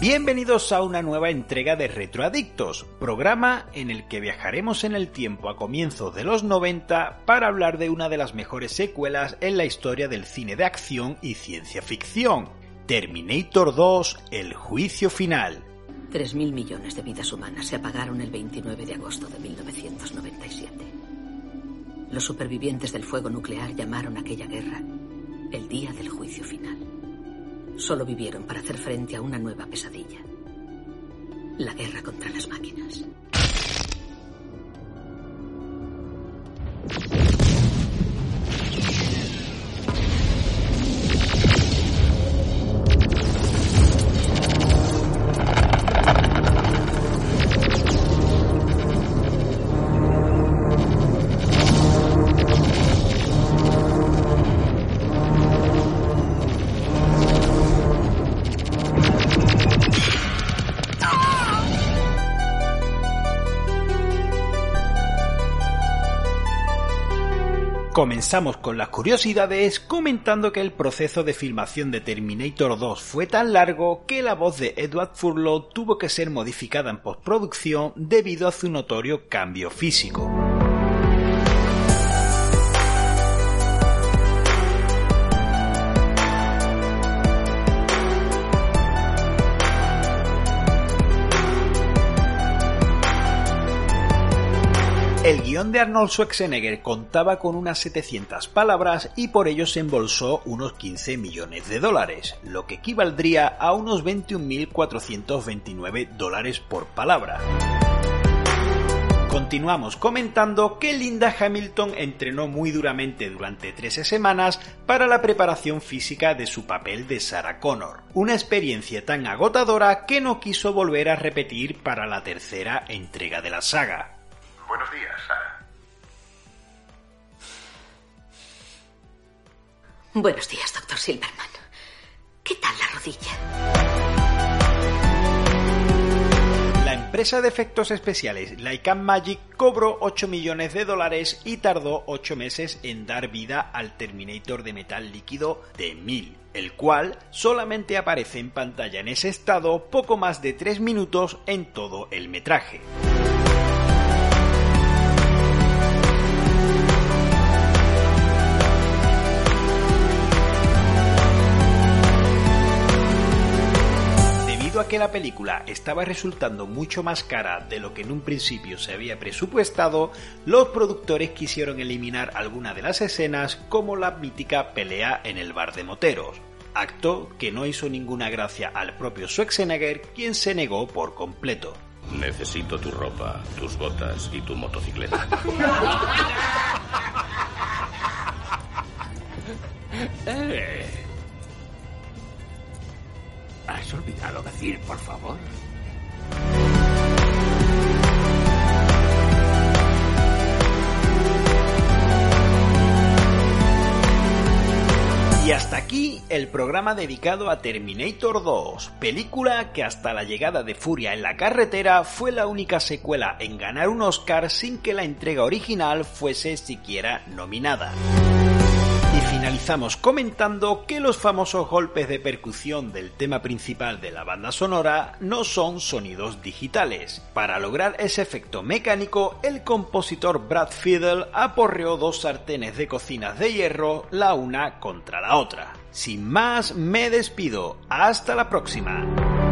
Bienvenidos a una nueva entrega de Retroadictos, programa en el que viajaremos en el tiempo a comienzos de los 90 para hablar de una de las mejores secuelas en la historia del cine de acción y ciencia ficción, Terminator 2, El juicio final. 3.000 millones de vidas humanas se apagaron el 29 de agosto de 1997. Los supervivientes del fuego nuclear llamaron aquella guerra el día del juicio final. Solo vivieron para hacer frente a una nueva pesadilla. La guerra contra las máquinas. Comenzamos con las curiosidades comentando que el proceso de filmación de Terminator 2 fue tan largo que la voz de Edward Furlow tuvo que ser modificada en postproducción debido a su notorio cambio físico. El guion de Arnold Schwarzenegger contaba con unas 700 palabras y por ello se embolsó unos 15 millones de dólares, lo que equivaldría a unos 21.429 dólares por palabra. Continuamos comentando que Linda Hamilton entrenó muy duramente durante 13 semanas para la preparación física de su papel de Sarah Connor, una experiencia tan agotadora que no quiso volver a repetir para la tercera entrega de la saga. Buenos días, doctor Silverman. ¿Qué tal la rodilla? La empresa de efectos especiales Lycan Magic cobró 8 millones de dólares y tardó 8 meses en dar vida al Terminator de metal líquido de 1000, el cual solamente aparece en pantalla en ese estado poco más de 3 minutos en todo el metraje. A que la película estaba resultando mucho más cara de lo que en un principio se había presupuestado, los productores quisieron eliminar algunas de las escenas como la mítica pelea en el bar de moteros, acto que no hizo ninguna gracia al propio Schwarzenegger, quien se negó por completo. Necesito tu ropa, tus botas y tu motocicleta. Eh. Por favor? Y hasta aquí el programa dedicado a Terminator 2, película que hasta la llegada de Furia en la carretera fue la única secuela en ganar un Oscar sin que la entrega original fuese siquiera nominada. Y finalizamos comentando que los famosos golpes de percusión del tema principal de la banda sonora no son sonidos digitales. Para lograr ese efecto mecánico, el compositor Brad Fiedel aporreó dos sartenes de cocinas de hierro la una contra la otra. Sin más, me despido. Hasta la próxima.